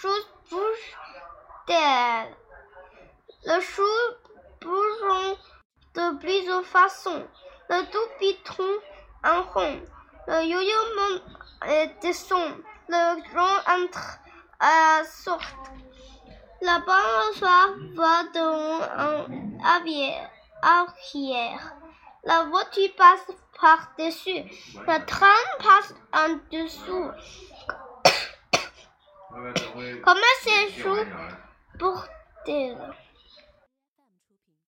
choses bougent d'elle. Le chou bougeant de plusieurs façons. Le tout pitron en rond. Le yo-yo monte et descend. Le rond entre à sorte. La bonne va devant en arrière. La voiture passe par-dessus. Le train passe en dessous. Comment c'est chaud pour elle